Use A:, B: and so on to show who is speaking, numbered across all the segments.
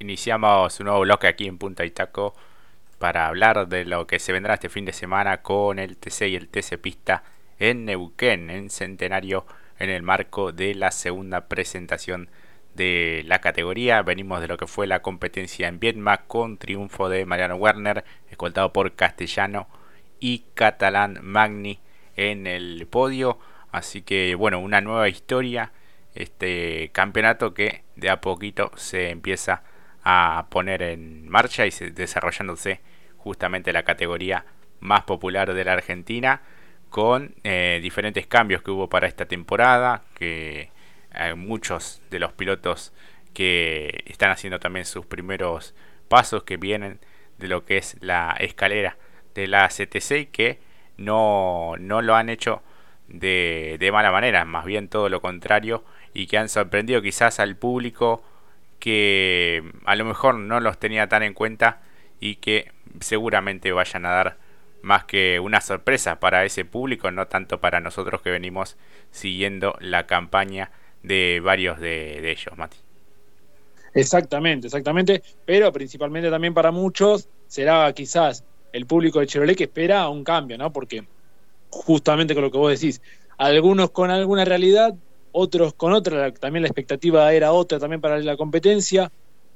A: Iniciamos un nuevo bloque aquí en Punta Itaco para hablar de lo que se vendrá este fin de semana con el TC y el TC Pista en Neuquén, en Centenario, en el marco de la segunda presentación de la categoría. Venimos de lo que fue la competencia en Vietma con triunfo de Mariano Werner, escoltado por Castellano y Catalán Magni en el podio. Así que bueno, una nueva historia. Este campeonato que de a poquito se empieza a poner en marcha y desarrollándose justamente la categoría más popular de la Argentina con eh, diferentes cambios que hubo para esta temporada, que hay muchos de los pilotos que están haciendo también sus primeros pasos que vienen de lo que es la escalera de la CTC que no, no lo han hecho de, de mala manera, más bien todo lo contrario y que han sorprendido quizás al público que a lo mejor no los tenía tan en cuenta y que seguramente vayan a dar más que una sorpresa para ese público, no tanto para nosotros que venimos siguiendo la campaña de varios de, ellos, Mati.
B: Exactamente, exactamente, pero principalmente también para muchos será quizás el público de Chevrolet que espera un cambio, ¿no? Porque justamente con lo que vos decís, algunos con alguna realidad otros con otra, también la expectativa era otra también para la competencia.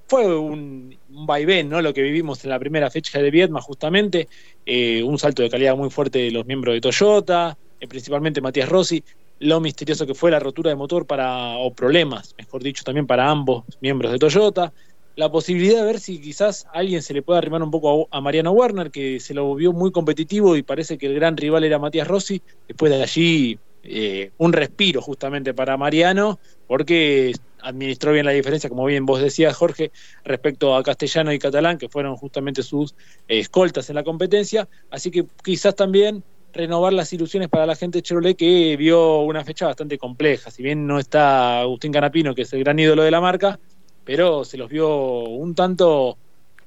B: Fue un, vaivén, ¿no? Lo que vivimos en la primera fecha de Vietma, justamente, eh, un salto de calidad muy fuerte de los miembros de Toyota, eh, principalmente Matías Rossi, lo misterioso que fue la rotura de motor para, o problemas, mejor dicho, también para ambos miembros de Toyota, la posibilidad de ver si quizás alguien se le pueda arrimar un poco a, a, Mariano Werner, que se lo vio muy competitivo y parece que el gran rival era Matías Rossi, después de allí eh, un respiro justamente para Mariano, porque administró bien la diferencia, como bien vos decías, Jorge, respecto a Castellano y Catalán, que fueron justamente sus escoltas en la competencia. Así que quizás también renovar las ilusiones para la gente de que vio una fecha bastante compleja. Si bien no está Agustín Canapino, que es el gran ídolo de la marca, pero se los vio un tanto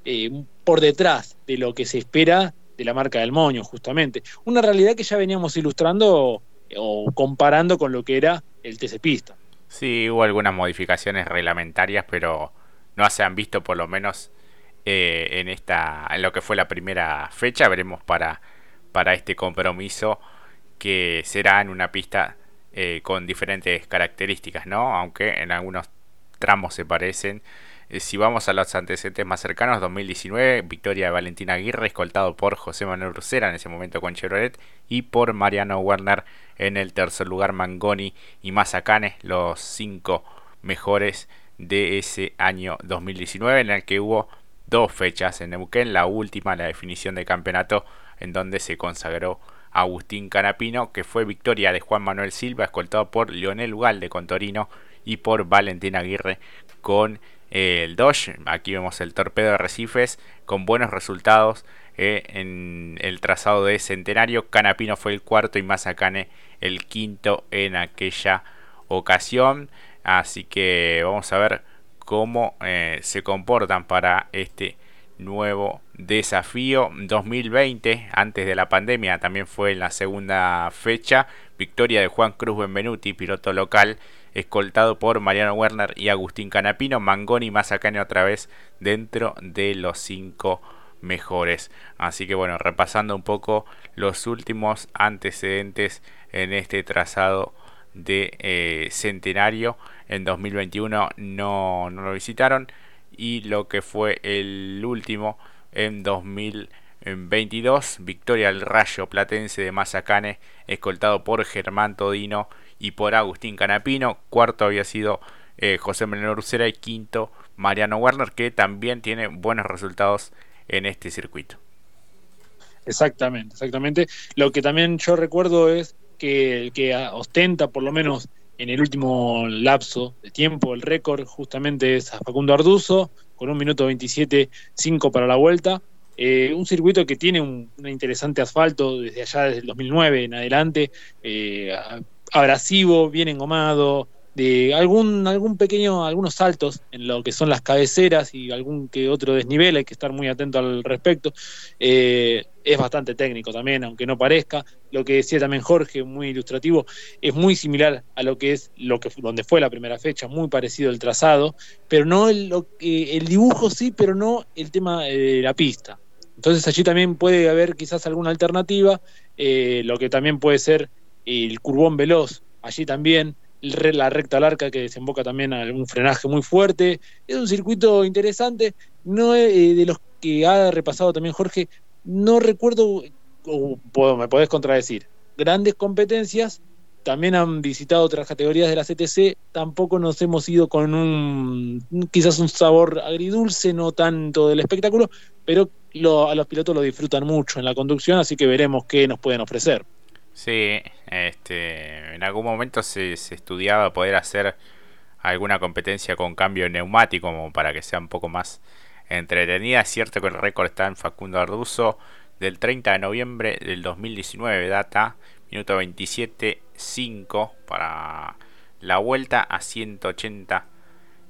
B: eh, por detrás de lo que se espera de la marca del Moño, justamente. Una realidad que ya veníamos ilustrando o comparando con lo que era el TC Pista.
A: Sí, hubo algunas modificaciones reglamentarias, pero no se han visto por lo menos eh, en esta en lo que fue la primera fecha. Veremos para, para este compromiso que será en una pista eh, con diferentes características, ¿no? Aunque en algunos tramos se parecen. Eh, si vamos a los antecedentes más cercanos, 2019, victoria de Valentina Aguirre, escoltado por José Manuel Brucera en ese momento con Chevrolet, y por Mariano Werner en el tercer lugar Mangoni y Mazacane, los cinco mejores de ese año 2019, en el que hubo dos fechas en Neuquén, la última, la definición de campeonato, en donde se consagró Agustín Canapino, que fue victoria de Juan Manuel Silva, escoltado por Leonel Ugalde con Torino y por Valentín Aguirre con el Dodge. Aquí vemos el torpedo de Recifes con buenos resultados eh, en el trazado de Centenario. Canapino fue el cuarto y Mazacane el quinto en aquella ocasión. Así que vamos a ver cómo eh, se comportan para este nuevo desafío 2020 antes de la pandemia también fue en la segunda fecha victoria de Juan Cruz Benvenuti piloto local escoltado por Mariano Werner y Agustín Canapino, Mangoni y Mazacane otra vez dentro de los cinco mejores. Así que bueno, repasando un poco los últimos antecedentes en este trazado de eh, centenario. En 2021 no, no lo visitaron y lo que fue el último en 2022, victoria al Rayo Platense de Mazacane, escoltado por Germán Todino y por Agustín Canapino. Cuarto había sido eh, José Manuel Ursera y quinto Mariano Werner, que también tiene buenos resultados en este circuito.
B: Exactamente, exactamente. Lo que también yo recuerdo es que el que ostenta, por lo menos en el último lapso de tiempo, el récord justamente es a Facundo Arduzo, con un minuto 27.5 para la vuelta. Eh, un circuito que tiene un, interesante asfalto desde allá, desde el 2009 en adelante, eh, abrasivo, bien engomado, de algún, algún pequeño, algunos saltos en lo que son las cabeceras y algún que otro desnivel, hay que estar muy atento al respecto. Eh, es bastante técnico también, aunque no parezca. Lo que decía también Jorge, muy ilustrativo, es muy similar a lo que es lo que donde fue la primera fecha, muy parecido el trazado, pero no el, lo, el dibujo sí, pero no el tema de la pista. Entonces allí también puede haber quizás alguna alternativa, eh, lo que también puede ser el curbón veloz, allí también la recta larga que desemboca también a un frenaje muy fuerte. Es un circuito interesante, no eh, de los que ha repasado también Jorge, no recuerdo, o me podés contradecir, grandes competencias, también han visitado otras categorías de la CTC, tampoco nos hemos ido con un quizás un sabor agridulce, no tanto del espectáculo, pero lo, a los pilotos lo disfrutan mucho en la conducción, así que veremos qué nos pueden ofrecer.
A: Sí, este, en algún momento se, se estudiaba poder hacer alguna competencia con cambio neumático como para que sea un poco más entretenida. Es cierto que el récord está en Facundo Arduzo del 30 de noviembre del 2019, data minuto 27.5 para la vuelta a 180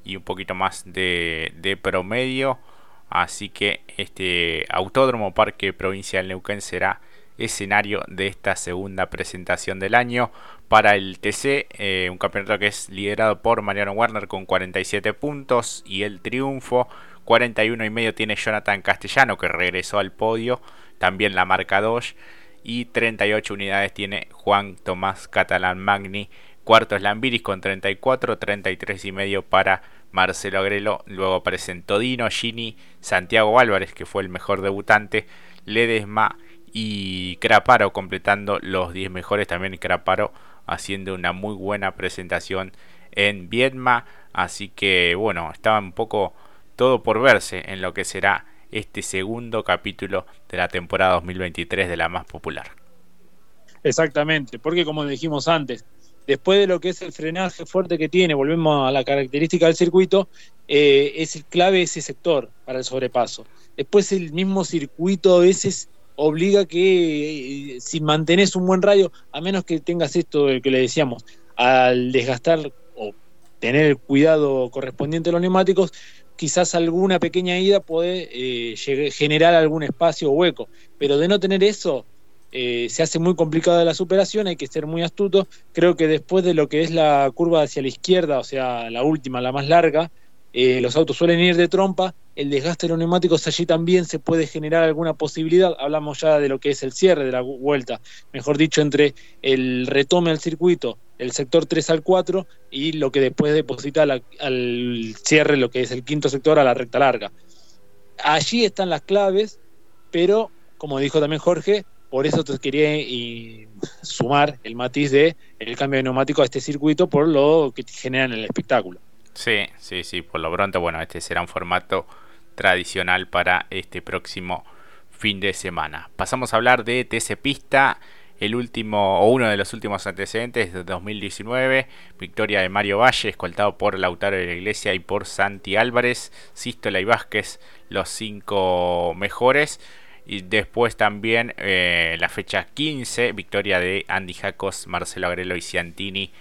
A: y un poquito más de, de promedio. Así que este Autódromo Parque Provincial Neuquén será escenario de esta segunda presentación del año para el TC, eh, un campeonato que es liderado por Mariano Warner con 47 puntos y el triunfo 41 y medio tiene Jonathan Castellano que regresó al podio, también la marca 2 y 38 unidades tiene Juan Tomás Catalán Magni, cuarto es Lambiris con 34, 33 y medio para Marcelo Agrelo, luego aparecen Todino, Gini, Santiago Álvarez que fue el mejor debutante, Ledesma y Craparo completando los 10 mejores. También Craparo haciendo una muy buena presentación en Viedma. Así que bueno estaba un poco todo por verse en lo que será este segundo capítulo de la temporada 2023 de la más popular.
B: Exactamente porque como dijimos antes después de lo que es el frenaje fuerte que tiene volvemos a la característica del circuito eh, es clave ese sector para el sobrepaso. Después el mismo circuito a veces obliga que eh, si mantenés un buen radio, a menos que tengas esto que le decíamos, al desgastar o tener el cuidado correspondiente a los neumáticos, quizás alguna pequeña ida puede eh, generar algún espacio o hueco. Pero de no tener eso, eh, se hace muy complicada la superación, hay que ser muy astuto. Creo que después de lo que es la curva hacia la izquierda, o sea, la última, la más larga, eh, los autos suelen ir de trompa, el desgaste de los neumáticos allí también se puede generar alguna posibilidad, hablamos ya de lo que es el cierre de la vuelta, mejor dicho, entre el retome al circuito, el sector 3 al 4 y lo que después deposita al cierre, lo que es el quinto sector a la recta larga. Allí están las claves, pero como dijo también Jorge, por eso te quería sumar el matiz de el cambio de neumático a este circuito por lo que genera en el espectáculo.
A: Sí, sí, sí, por lo pronto, bueno, este será un formato tradicional para este próximo fin de semana. Pasamos a hablar de TC Pista, el último o uno de los últimos antecedentes de 2019, victoria de Mario Valle, escoltado por Lautaro de la Iglesia y por Santi Álvarez, Sístola y Vázquez, los cinco mejores. Y después también eh, la fecha 15, victoria de Andy Jacos, Marcelo Agrelo y Ciantini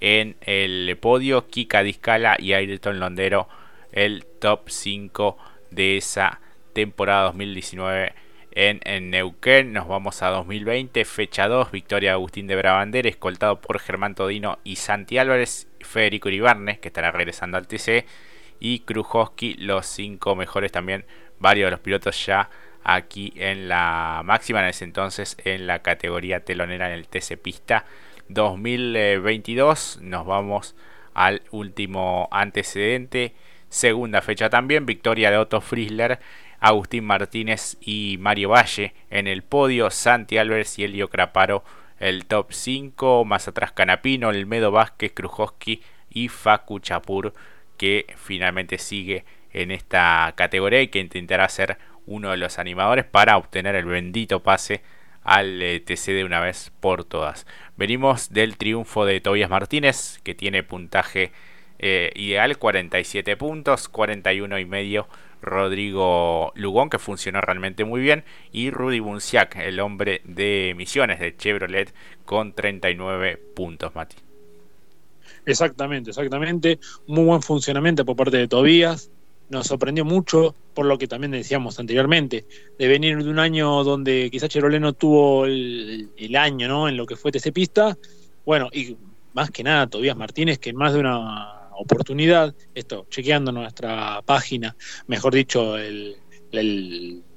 A: en el podio. Kika Discala y Ayrton Londero el top 5 de esa temporada 2019 en, Neuquén. Nos vamos a 2020, fecha 2, victoria Agustín de Brabander, escoltado por Germán Todino y Santi Álvarez, Federico Iribarnes, que estará regresando al TC, y Krujowski, los 5 mejores también, varios de los pilotos ya aquí en la máxima en ese entonces en la categoría telonera en el TC Pista 2022. Nos vamos al último antecedente. Segunda fecha también, victoria de Otto Friesler, Agustín Martínez y Mario Valle en el podio, Santi Álvarez y Elio Craparo el top 5, más atrás Canapino, Elmedo Vázquez, Krujowski y Facu Chapur que finalmente sigue en esta categoría y que intentará ser uno de los animadores para obtener el bendito pase al eh, TC de una vez por todas. Venimos del triunfo de Tobias Martínez, que tiene puntaje eh, ideal, 47 puntos, 41 y medio Rodrigo Lugón, que funcionó realmente muy bien, y Rudy Bunciac, el hombre de misiones de Chevrolet, con 39 puntos, Mati.
B: Exactamente, exactamente. Muy buen funcionamiento por parte de Tobías. Nos sorprendió mucho, por lo que también decíamos anteriormente, de venir de un año donde quizás Chevrolet no tuvo el, año ¿no? en lo que fue TC Pista. Bueno, y más que nada Tobías Martínez, que en más de una oportunidad, esto chequeando nuestra página, mejor dicho, el,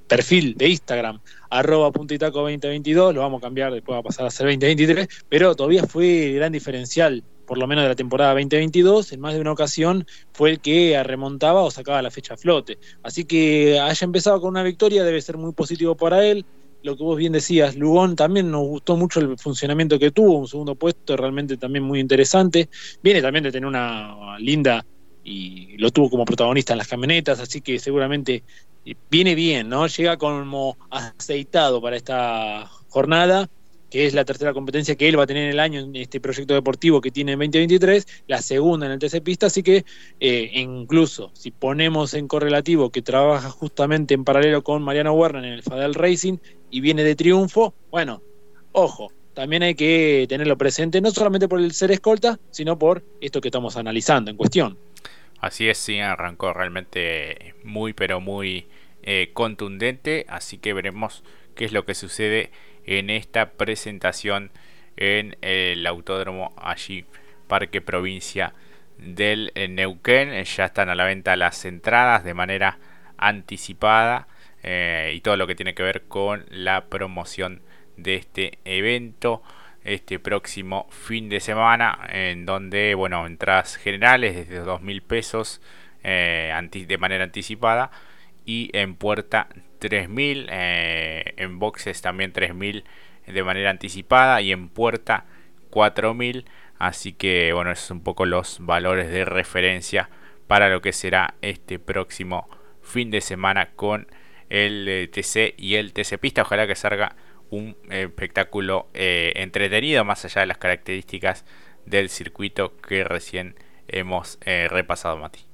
B: perfil de Instagram, arroba puntitaco 2022, lo vamos a cambiar, después va a pasar a ser 2023, pero todavía fue gran diferencial, por lo menos de la temporada 2022, en más de una ocasión fue el que remontaba o sacaba la fecha a flote. Así que haya empezado con una victoria debe ser muy positivo para él. Lo que vos bien decías, Lugón también nos gustó mucho el funcionamiento que tuvo, un segundo puesto realmente también muy interesante. Viene también de tener una linda y lo tuvo como protagonista en las camionetas, así que seguramente viene bien, ¿no? Llega como aceitado para esta jornada, que es la tercera competencia que él va a tener en el año en este proyecto deportivo que tiene en 2023, la segunda en el TC Pista, así que eh, incluso si ponemos en correlativo que trabaja justamente en paralelo con Mariano Werner en el Fadel Racing y viene de triunfo, bueno, ojo, también hay que tenerlo presente, no solamente por el ser escolta, sino por esto que estamos analizando en cuestión.
A: Así es, sí, arrancó realmente muy, pero muy eh, contundente. Así que veremos qué es lo que sucede en esta presentación en el autódromo allí, Parque Provincia del eh, Neuquén. Ya están a la venta las entradas de manera anticipada eh, y todo lo que tiene que ver con la promoción de este evento este próximo fin de semana en donde bueno entradas generales desde 2 mil pesos de manera anticipada y en puerta 3000, eh, en boxes también 3000 de manera anticipada y en puerta 4000. Así que bueno, esos son un poco los valores de referencia para lo que será este próximo fin de semana con el eh, TC y el TC Pista. Ojalá que salga un espectáculo eh, entretenido más allá de las características del circuito que recién hemos repasado, Mati.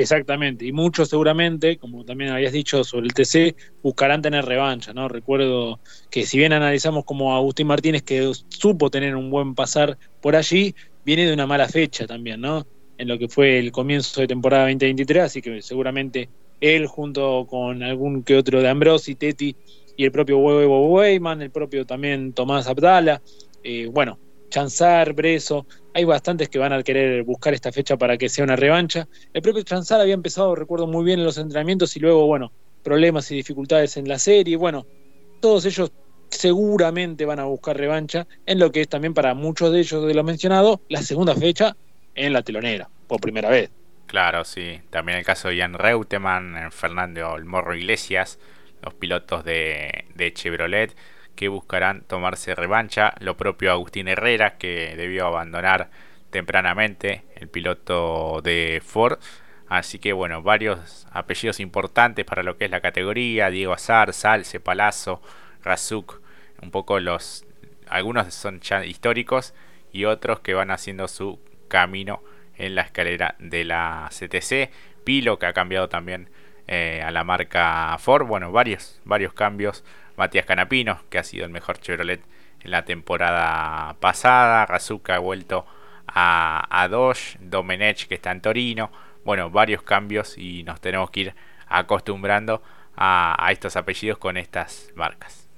B: Exactamente, y muchos seguramente, como también habías dicho sobre el TC, buscarán tener revancha, ¿no? Recuerdo que si bien analizamos como Agustín Martínez que supo tener un buen pasar por allí, viene de una mala fecha también, ¿no? En lo que fue el comienzo de temporada 2023, así que seguramente él junto con algún que otro de Ambrosi, Teti y el propio Huevo Weyman, el propio también Tomás Abdala, eh, bueno, Chanzar, Breso, hay bastantes que van a querer buscar esta fecha para que sea una revancha. El propio Chanzar había empezado, recuerdo muy bien, en los entrenamientos y luego, bueno, problemas y dificultades en la serie. Bueno, todos ellos seguramente van a buscar revancha en lo que es también para muchos de ellos de los mencionados la segunda fecha en la telonera, por primera vez.
A: Claro, sí. También el caso de Jan Reutemann, Fernando El Morro Iglesias, los pilotos de, de Chevrolet que buscarán tomarse revancha. Lo propio Agustín Herrera, que debió abandonar tempranamente, el piloto de Ford. Así que bueno, varios apellidos importantes para lo que es la categoría. Diego Azar, Salce, Palazzo, Razuk. Un poco los... Algunos son ya históricos y otros que van haciendo su camino en la escalera de la CTC. Pilo que ha cambiado también eh, a la marca Ford. Bueno, varios, varios cambios Matías Canapino, que ha sido el mejor Chevrolet en la temporada pasada. Razuka ha vuelto a, a Dodge. Domenech, que está en Torino. Bueno, varios cambios y nos tenemos que ir acostumbrando a, estos apellidos con estas marcas.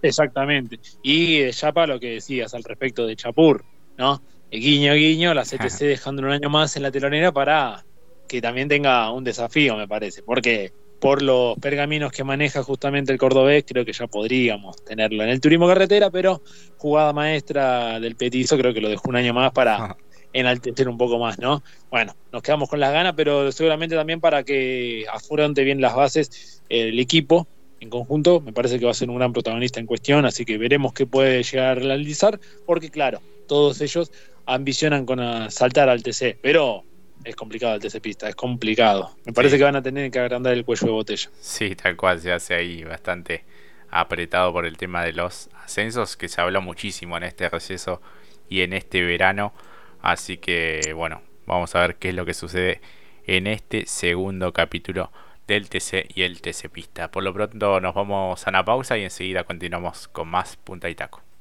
B: Exactamente. Y eh, ya para lo que decías al respecto de Chapur, ¿no? El guiño, guiño, la CTC dejando un año más en la telonera para que también tenga un desafío, me parece. Porque por los pergaminos que maneja justamente el cordobés, creo que ya podríamos tenerlo en el turismo carretera, pero jugada maestra del petizo, creo que lo dejó un año más para enaltecer un poco más, ¿no? Bueno, nos quedamos con las ganas, pero seguramente también para que afronte bien las bases el equipo en conjunto, me parece que va a ser un gran protagonista en cuestión, así que veremos qué puede llegar a realizar, porque claro, todos ellos ambicionan con saltar al TC, pero es complicado el TC Pista, es complicado. Me parece que van a tener que agrandar el cuello de botella.
A: Sí, tal cual, se hace ahí bastante apretado por el tema de los ascensos, que se habló muchísimo en este receso y en este verano. Así que bueno, vamos a ver qué es lo que sucede en este segundo capítulo del TC y el TC Pista. Por lo pronto nos vamos a una pausa y enseguida continuamos con más punta y taco.